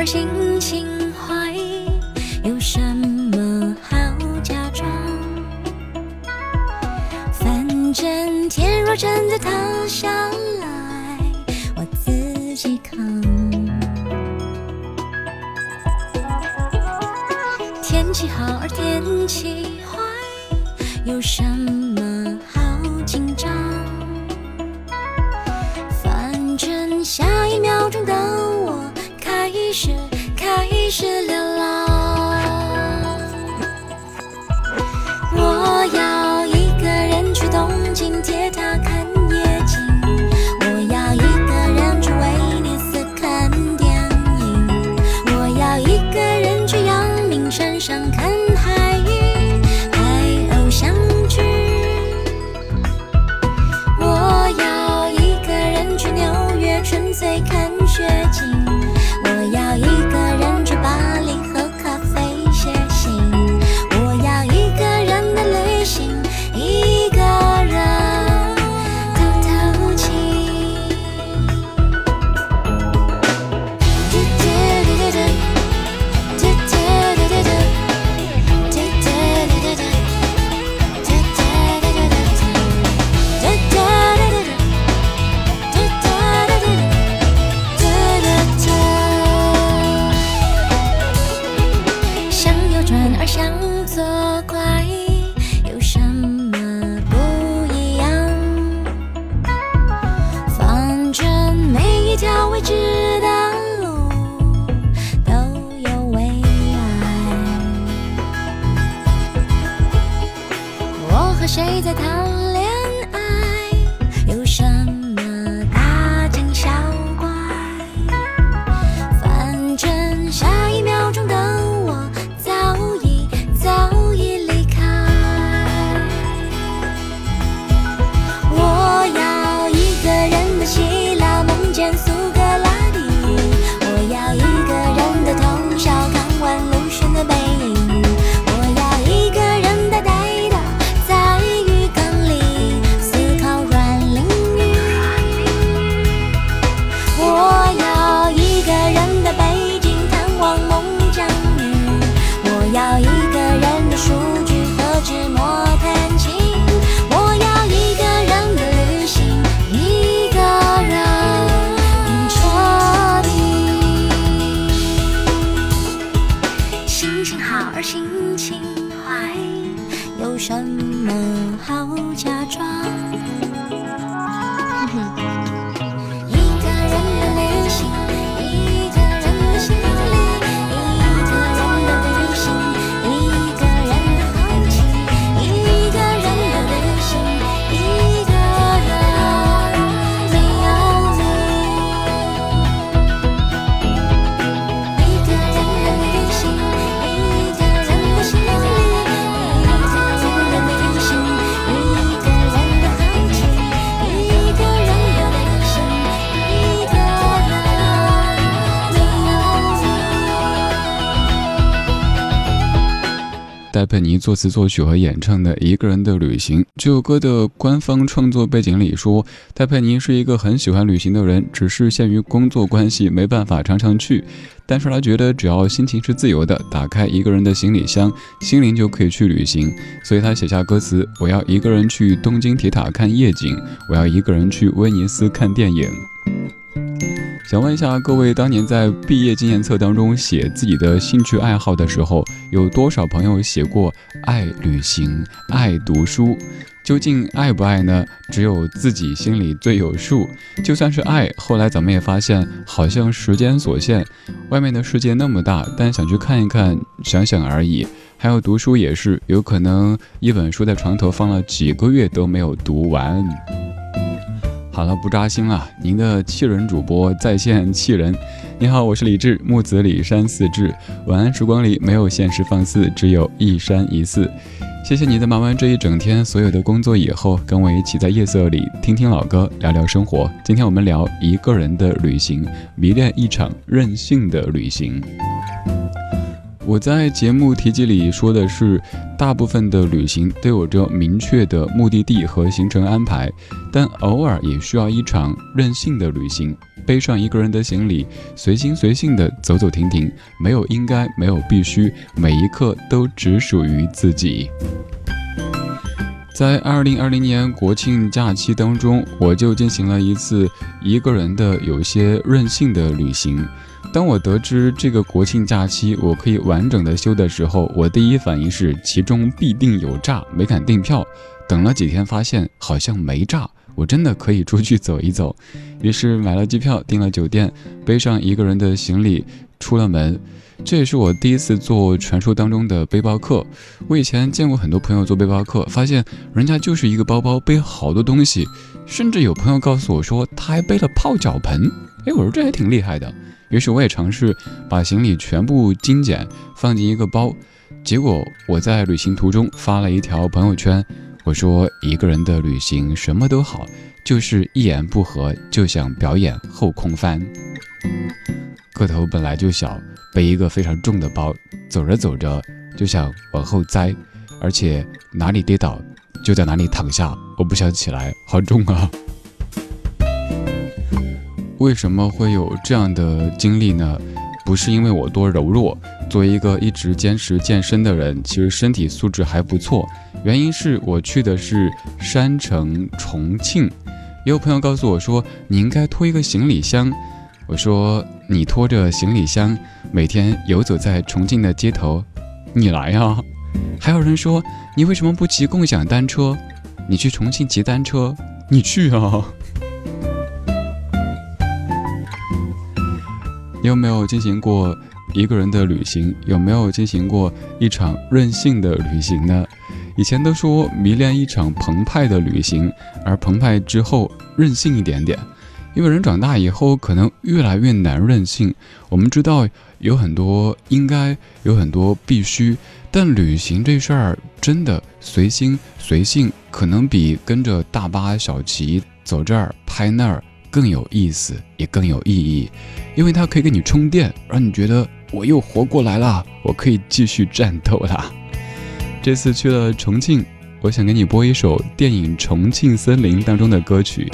而行戴佩妮作词作曲和演唱的《一个人的旅行》这首歌的官方创作背景里说，戴佩妮是一个很喜欢旅行的人，只是限于工作关系没办法常常去。但是他觉得只要心情是自由的，打开一个人的行李箱，心灵就可以去旅行。所以他写下歌词：我要一个人去东京铁塔看夜景，我要一个人去威尼斯看电影。想问一下各位，当年在毕业纪念册当中写自己的兴趣爱好的时候，有多少朋友写过爱旅行、爱读书？究竟爱不爱呢？只有自己心里最有数。就算是爱，后来咱们也发现，好像时间所限，外面的世界那么大，但想去看一看，想想而已。还有读书也是，有可能一本书在床头放了几个月都没有读完。好了，不扎心了。您的气人主播在线气人。你好，我是李志，木子李山四志。晚安时光里没有现实放肆，只有一山一寺。谢谢你在忙完这一整天所有的工作以后，跟我一起在夜色里听听老歌，聊聊生活。今天我们聊一个人的旅行，迷恋一场任性的旅行。我在节目提及里说的是，大部分的旅行都有着明确的目的地和行程安排，但偶尔也需要一场任性的旅行，背上一个人的行李，随心随性的走走停停，没有应该，没有必须，每一刻都只属于自己。在二零二零年国庆假期当中，我就进行了一次一个人的有些任性的旅行。当我得知这个国庆假期我可以完整的休的时候，我第一反应是其中必定有诈，没敢订票。等了几天，发现好像没诈，我真的可以出去走一走。于是买了机票，订了酒店，背上一个人的行李出了门。这也是我第一次做传说当中的背包客。我以前见过很多朋友做背包客，发现人家就是一个包包背好多东西，甚至有朋友告诉我说他还背了泡脚盆。哎，我说这还挺厉害的。于是我也尝试把行李全部精简，放进一个包。结果我在旅行途中发了一条朋友圈，我说一个人的旅行什么都好，就是一言不合就想表演后空翻。个头本来就小，背一个非常重的包，走着走着就想往后栽，而且哪里跌倒就在哪里躺下，我不想起来，好重啊！为什么会有这样的经历呢？不是因为我多柔弱，作为一个一直坚持健身的人，其实身体素质还不错。原因是我去的是山城重庆，也有朋友告诉我说你应该拖一个行李箱。我说你拖着行李箱每天游走在重庆的街头，你来呀。还有人说你为什么不骑共享单车？你去重庆骑单车，你去啊。你有没有进行过一个人的旅行？有没有进行过一场任性的旅行呢？以前都说迷恋一场澎湃的旅行，而澎湃之后任性一点点。因为人长大以后可能越来越难任性。我们知道有很多应该，有很多必须，但旅行这事儿真的随心随性，可能比跟着大巴小骑走这儿拍那儿。更有意思，也更有意义，因为它可以给你充电，让你觉得我又活过来了，我可以继续战斗了。这次去了重庆，我想给你播一首电影《重庆森林》当中的歌曲。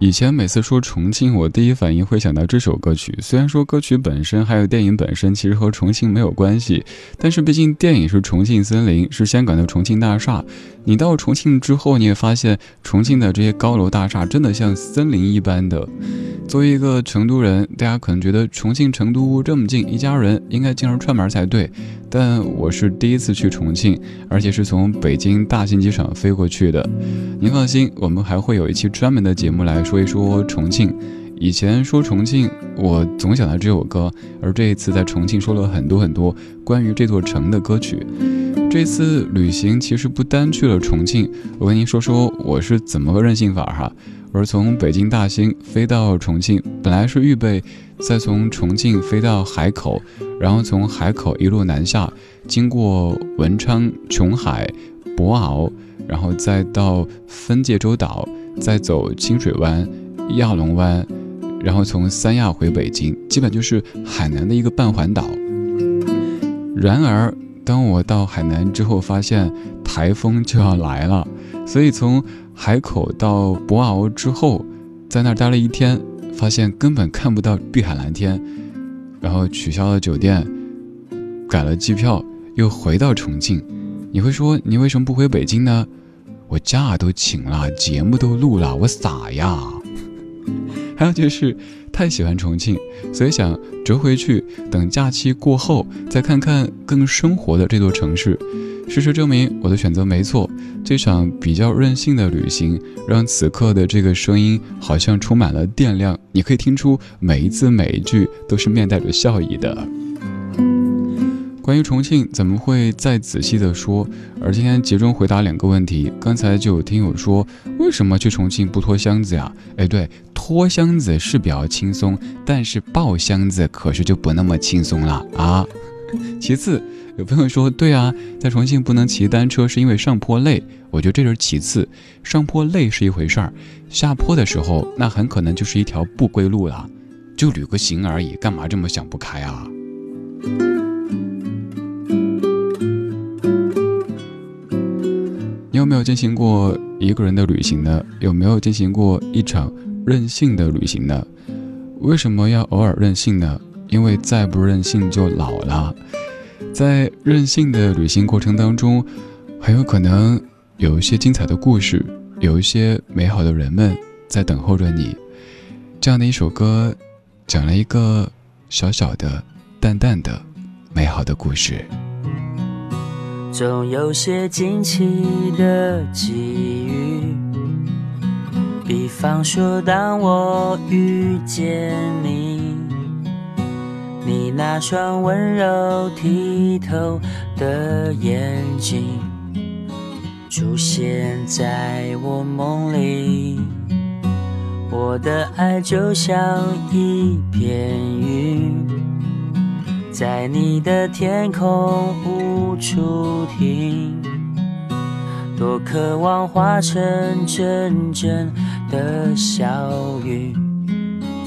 以前每次说重庆，我第一反应会想到这首歌曲。虽然说歌曲本身还有电影本身其实和重庆没有关系，但是毕竟电影是重庆森林，是香港的重庆大厦。你到重庆之后，你也发现重庆的这些高楼大厦真的像森林一般的。作为一个成都人，大家可能觉得重庆、成都这么近，一家人应该经常串门才对。但我是第一次去重庆，而且是从北京大兴机场飞过去的。您放心，我们还会有一期专门的节目来说一说重庆。以前说重庆，我总想到这首歌，而这一次在重庆说了很多很多关于这座城的歌曲。这次旅行其实不单去了重庆，我跟您说说我是怎么个任性法哈。而从北京大兴飞到重庆，本来是预备再从重庆飞到海口，然后从海口一路南下，经过文昌、琼海、博鳌，然后再到分界洲岛，再走清水湾、亚龙湾，然后从三亚回北京，基本就是海南的一个半环岛。然而，当我到海南之后，发现台风就要来了，所以从。海口到博鳌之后，在那儿待了一天，发现根本看不到碧海蓝天，然后取消了酒店，改了机票，又回到重庆。你会说你为什么不回北京呢？我假都请了，节目都录了，我傻呀。还有就是太喜欢重庆，所以想折回去，等假期过后再看看更生活的这座城市。事实证明，我的选择没错。这场比较任性的旅行，让此刻的这个声音好像充满了电量。你可以听出每一字每一句都是面带着笑意的。关于重庆，怎么会再仔细的说？而今天集中回答两个问题。刚才就有听友说，为什么去重庆不拖箱子呀？哎，对，拖箱子是比较轻松，但是抱箱子可是就不那么轻松了啊。其次。有朋友说：“对啊，在重庆不能骑单车，是因为上坡累。我觉得这是其次，上坡累是一回事儿，下坡的时候那很可能就是一条不归路了。就旅个行而已，干嘛这么想不开啊？”你有没有进行过一个人的旅行呢？有没有进行过一场任性的旅行呢？为什么要偶尔任性呢？因为再不任性就老了。在任性的旅行过程当中，很有可能有一些精彩的故事，有一些美好的人们在等候着你。这样的一首歌，讲了一个小小的、淡淡的、美好的故事。总有些惊奇的际遇，比方说，当我遇见。那双温柔剔透的眼睛出现在我梦里，我的爱就像一片云，在你的天空无处停，多渴望化成阵阵的小雨。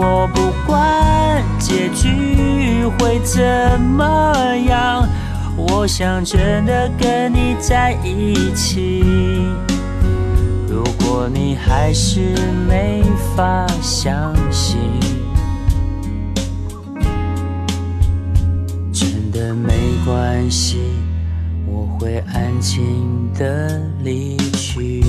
我不管结局会怎么样，我想真的跟你在一起。如果你还是没法相信，真的没关系，我会安静的离去。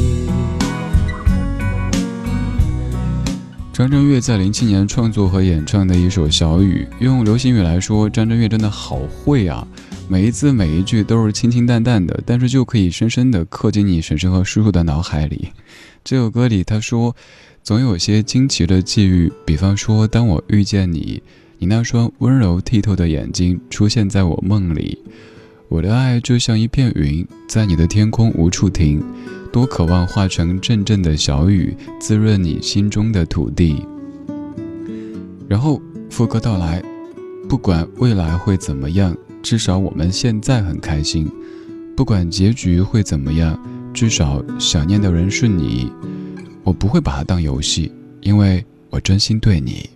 张震岳在零七年创作和演唱的一首《小雨》，用流行语来说，张震岳真的好会啊！每一字每一句都是清清淡淡的，但是就可以深深地刻进你婶婶和叔叔的脑海里。这首歌里他说：“总有些惊奇的际遇，比方说，当我遇见你，你那双温柔剔透的眼睛出现在我梦里，我的爱就像一片云，在你的天空无处停。”多渴望化成阵阵的小雨，滋润你心中的土地。然后副歌到来，不管未来会怎么样，至少我们现在很开心。不管结局会怎么样，至少想念的人是你。我不会把它当游戏，因为我真心对你。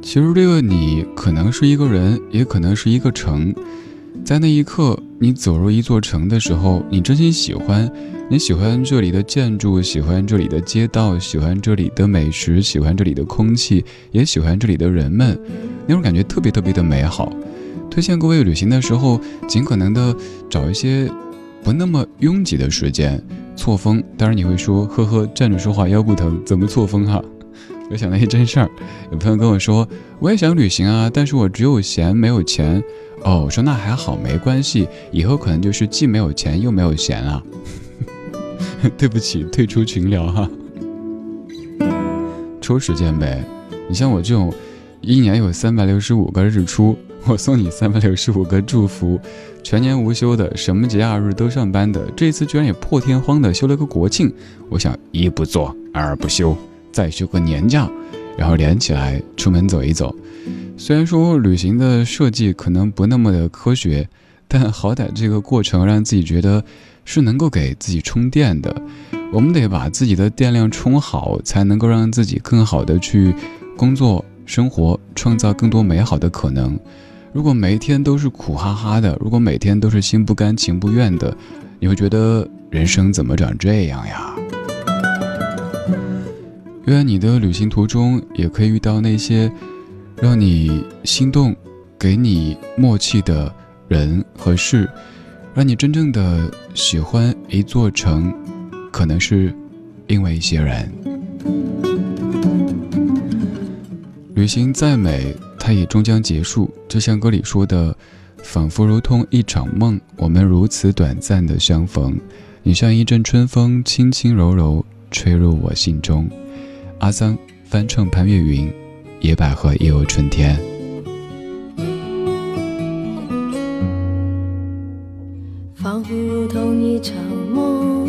其实这个你可能是一个人，也可能是一个城。在那一刻，你走入一座城的时候，你真心喜欢，你喜欢这里的建筑，喜欢这里的街道，喜欢这里的美食，喜欢这里的空气，也喜欢这里的人们，那种感觉特别特别的美好。推荐各位旅行的时候，尽可能的找一些不那么拥挤的时间，错峰。当然你会说，呵呵，站着说话腰不疼，怎么错峰哈？又想到一真事儿，有朋友跟我说，我也想旅行啊，但是我只有闲没有钱。哦，我说那还好，没关系，以后可能就是既没有钱又没有闲啊。对不起，退出群聊哈。抽时间呗，你像我这种一年有三百六十五个日出，我送你三百六十五个祝福。全年无休的，什么节假日都上班的，这次居然也破天荒的休了个国庆。我想一不做二不休，再休个年假，然后连起来出门走一走。虽然说旅行的设计可能不那么的科学，但好歹这个过程让自己觉得是能够给自己充电的。我们得把自己的电量充好，才能够让自己更好的去工作、生活，创造更多美好的可能。如果每一天都是苦哈哈的，如果每天都是心不甘情不愿的，你会觉得人生怎么长这样呀？愿你的旅行途中也可以遇到那些让你心动、给你默契的人和事，让你真正的喜欢一座城，可能是因为一些人。旅行再美，它也终将结束，就像歌里说的，仿佛如同一场梦，我们如此短暂的相逢。你像一阵春风，轻轻柔柔吹入我心中。阿桑翻唱潘越云，《野百合也有春天》。仿佛如同一场梦，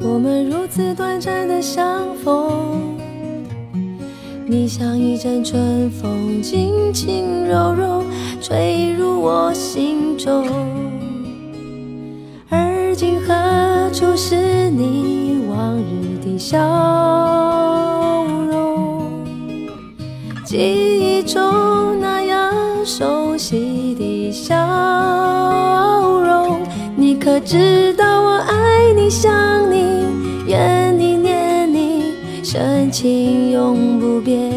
我们如此短暂的相逢。你像一阵春风，轻轻柔柔吹入我心中。而今何处是你往日的笑记忆中那样熟悉的笑容，你可知道我爱你、想你、怨你、念你，深情永不变。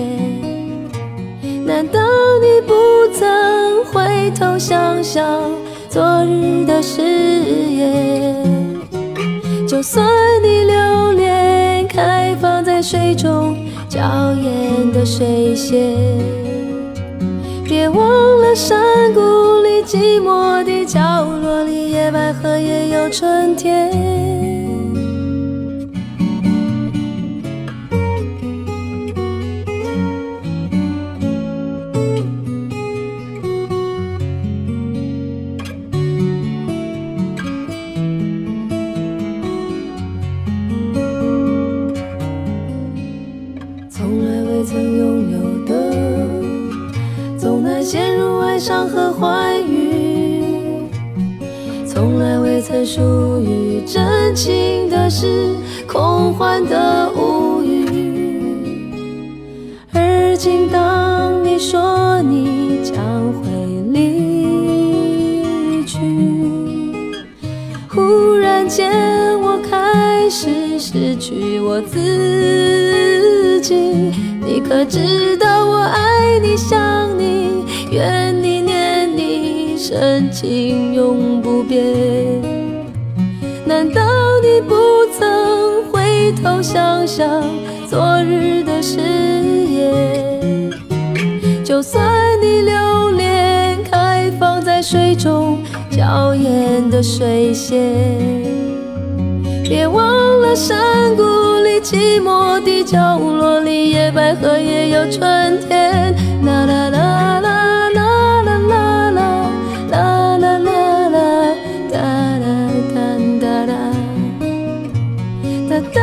难道你不曾回头想想昨日的誓言？就算你留恋开放在水中娇艳的水仙，别忘了山谷里寂寞的角落里，野百合也有春天。忽然间我开始失去我自己。你可知道我爱你、想你、怨你、念你，深情永不变。难道你不曾回头想想昨日的誓言？就算的水仙，别忘了山谷里寂寞的角落里，野百合也有春天。啦啦啦啦啦啦啦啦啦啦啦啦，啦啦啦啦，哒哒